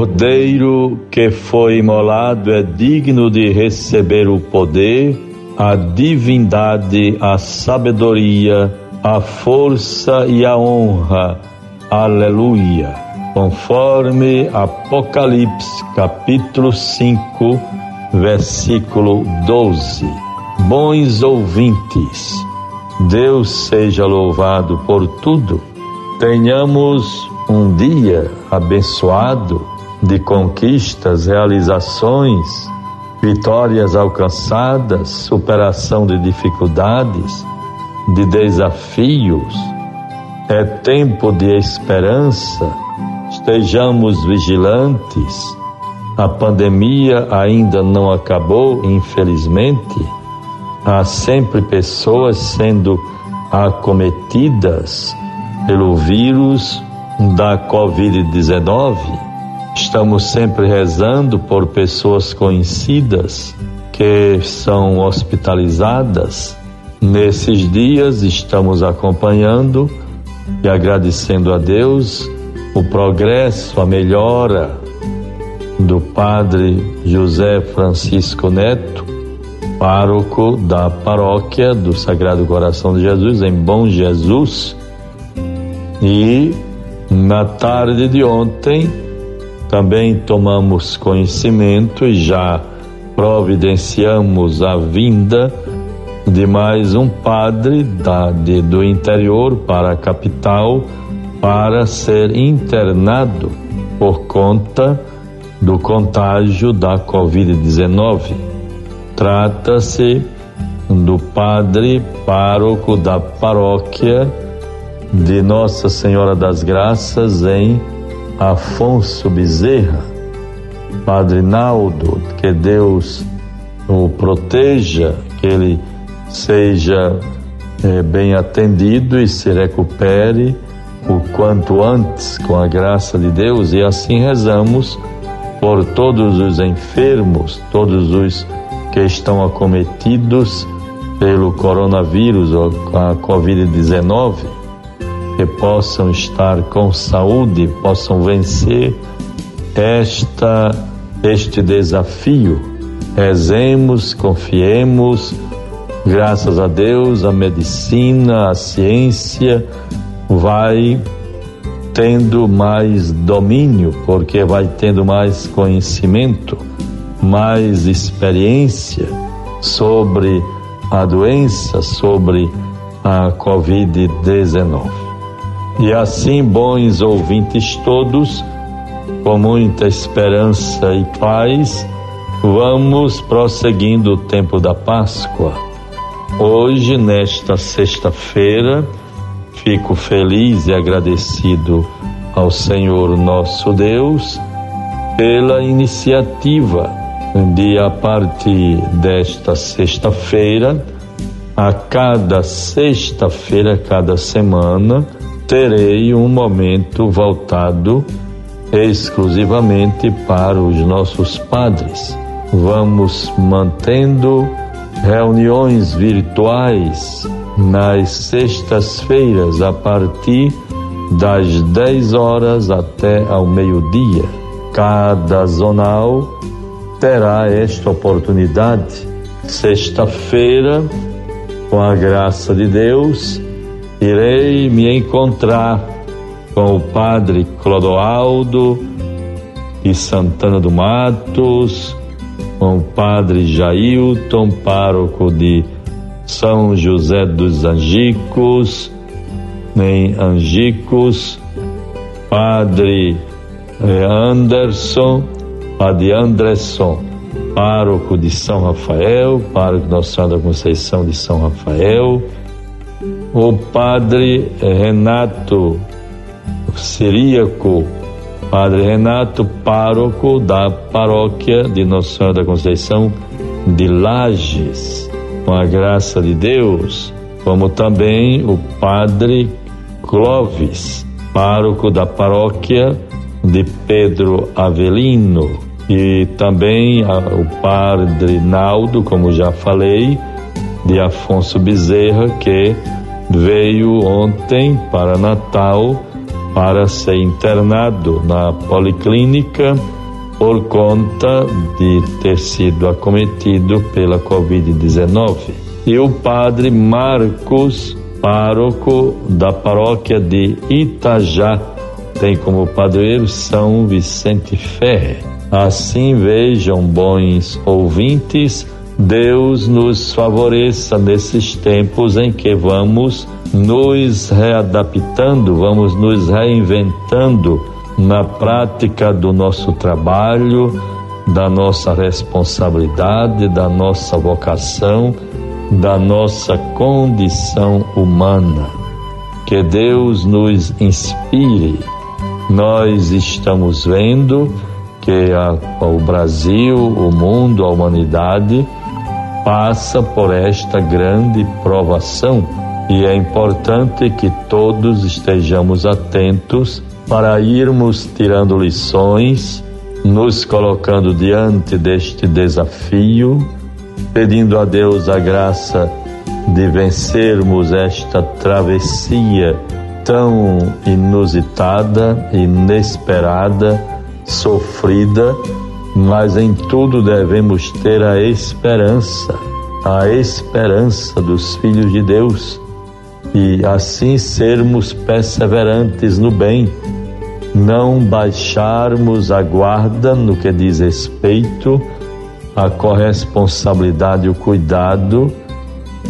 Cordeiro que foi imolado é digno de receber o poder, a divindade, a sabedoria, a força e a honra. Aleluia. Conforme Apocalipse capítulo 5, versículo 12. Bons ouvintes, Deus seja louvado por tudo. Tenhamos um dia abençoado de conquistas, realizações, vitórias alcançadas, superação de dificuldades, de desafios. É tempo de esperança. Estejamos vigilantes. A pandemia ainda não acabou, infelizmente. Há sempre pessoas sendo acometidas pelo vírus da Covid-19, estamos sempre rezando por pessoas conhecidas que são hospitalizadas. Nesses dias estamos acompanhando e agradecendo a Deus o progresso, a melhora do Padre José Francisco Neto, pároco da paróquia do Sagrado Coração de Jesus, em Bom Jesus, e na tarde de ontem, também tomamos conhecimento e já providenciamos a vinda de mais um padre da, de, do interior para a capital para ser internado por conta do contágio da Covid-19. Trata-se do padre pároco da paróquia de Nossa Senhora das Graças em Afonso Bezerra. Padre Naldo, que Deus o proteja, que ele seja é, bem atendido e se recupere o quanto antes com a graça de Deus e assim rezamos por todos os enfermos, todos os que estão acometidos pelo coronavírus ou a Covid-19 que possam estar com saúde, possam vencer esta este desafio. Rezemos, confiemos, graças a Deus, a medicina, a ciência vai tendo mais domínio, porque vai tendo mais conhecimento, mais experiência sobre a doença, sobre a Covid-19. E assim, bons ouvintes todos, com muita esperança e paz, vamos prosseguindo o tempo da Páscoa. Hoje, nesta sexta-feira, fico feliz e agradecido ao Senhor nosso Deus pela iniciativa de, a partir desta sexta-feira, a cada sexta-feira, cada semana, terei um momento voltado exclusivamente para os nossos padres. Vamos mantendo reuniões virtuais nas sextas-feiras a partir das 10 horas até ao meio-dia. Cada zonal terá esta oportunidade. Sexta-feira, com a graça de Deus, irei me encontrar com o padre Clodoaldo e Santana do Matos, com o padre Jailton, pároco de São José dos Angicos, em Angicos, padre Anderson, padre Anderson, pároco de São Rafael, pároco de Nossa Senhora da Conceição de São Rafael, o padre Renato Siríaco, padre Renato, pároco da paróquia de Nossa Senhora da Conceição de Lages, com a graça de Deus, como também o padre Clovis, pároco da paróquia de Pedro Avelino, e também o padre Naldo, como já falei, de Afonso Bezerra, que veio ontem para Natal para ser internado na policlínica por conta de ter sido acometido pela Covid-19. E o padre Marcos, pároco da paróquia de Itajá, tem como padroeiro São Vicente Ferre. Assim vejam, bons ouvintes, Deus nos favoreça nesses tempos em que vamos nos readaptando, vamos nos reinventando na prática do nosso trabalho, da nossa responsabilidade, da nossa vocação, da nossa condição humana. Que Deus nos inspire. Nós estamos vendo que a, o Brasil, o mundo, a humanidade passa por esta grande provação e é importante que todos estejamos atentos para irmos tirando lições, nos colocando diante deste desafio, pedindo a Deus a graça de vencermos esta travessia tão inusitada, inesperada, sofrida, mas em tudo devemos ter a esperança, a esperança dos filhos de Deus e assim sermos perseverantes no bem não baixarmos a guarda no que diz respeito à corresponsabilidade e o cuidado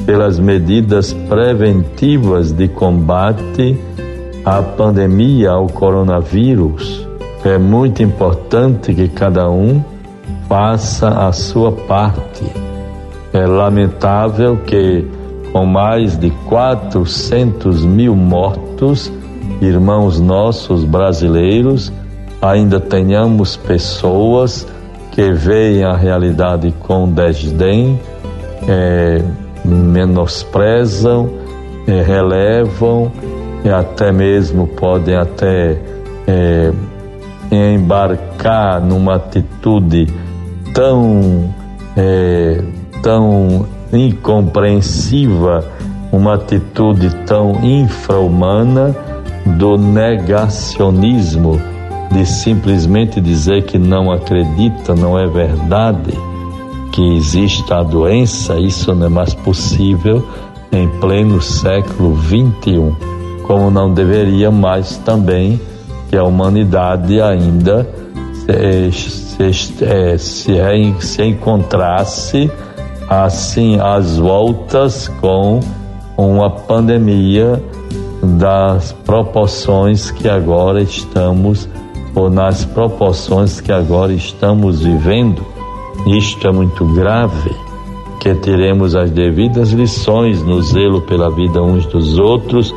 pelas medidas preventivas de combate à pandemia, ao coronavírus. É muito importante que cada um faça a sua parte. É lamentável que, com mais de 400 mil mortos, irmãos nossos brasileiros, ainda tenhamos pessoas que veem a realidade com desdém, é, menosprezam, é, relevam e até mesmo podem até é, embarcar numa atitude tão é, tão incompreensiva, uma atitude tão infra-humana do negacionismo, de simplesmente dizer que não acredita, não é verdade que exista a doença, isso não é mais possível em pleno século 21, como não deveria mais também que a humanidade ainda se, se, é, se, se encontrasse assim às voltas com uma pandemia das proporções que agora estamos, ou nas proporções que agora estamos vivendo. Isto é muito grave, que teremos as devidas lições no zelo pela vida uns dos outros,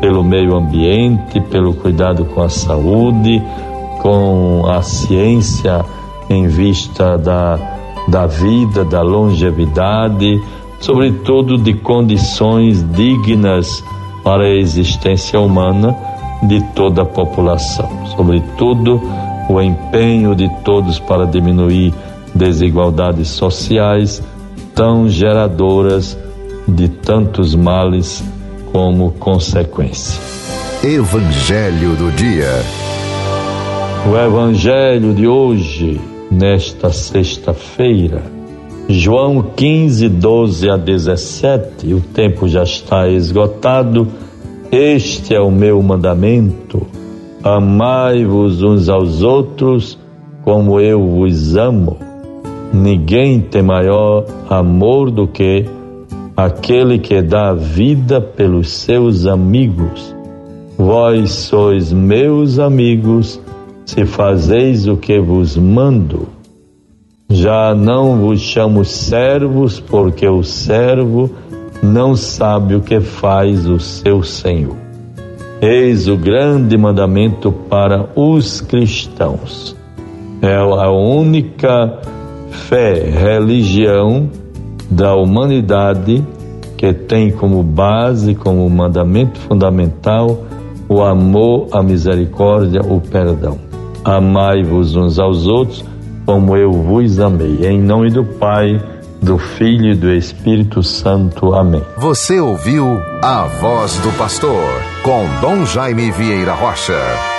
pelo meio ambiente, pelo cuidado com a saúde, com a ciência em vista da, da vida, da longevidade, sobretudo de condições dignas para a existência humana de toda a população. Sobretudo, o empenho de todos para diminuir desigualdades sociais tão geradoras de tantos males como consequência. Evangelho do Dia. O Evangelho de hoje, nesta sexta-feira, João 15, 12 a 17, o tempo já está esgotado. Este é o meu mandamento: amai-vos uns aos outros como eu vos amo. Ninguém tem maior amor do que aquele que dá vida pelos seus amigos. Vós sois meus amigos se fazeis o que vos mando. Já não vos chamo servos, porque o servo não sabe o que faz o seu senhor. Eis o grande mandamento para os cristãos. É a única fé, religião da humanidade que tem como base, como mandamento fundamental, o amor, a misericórdia, o perdão. Amai-vos uns aos outros como eu vos amei. Em nome do Pai, do Filho e do Espírito Santo. Amém. Você ouviu a voz do pastor com Dom Jaime Vieira Rocha.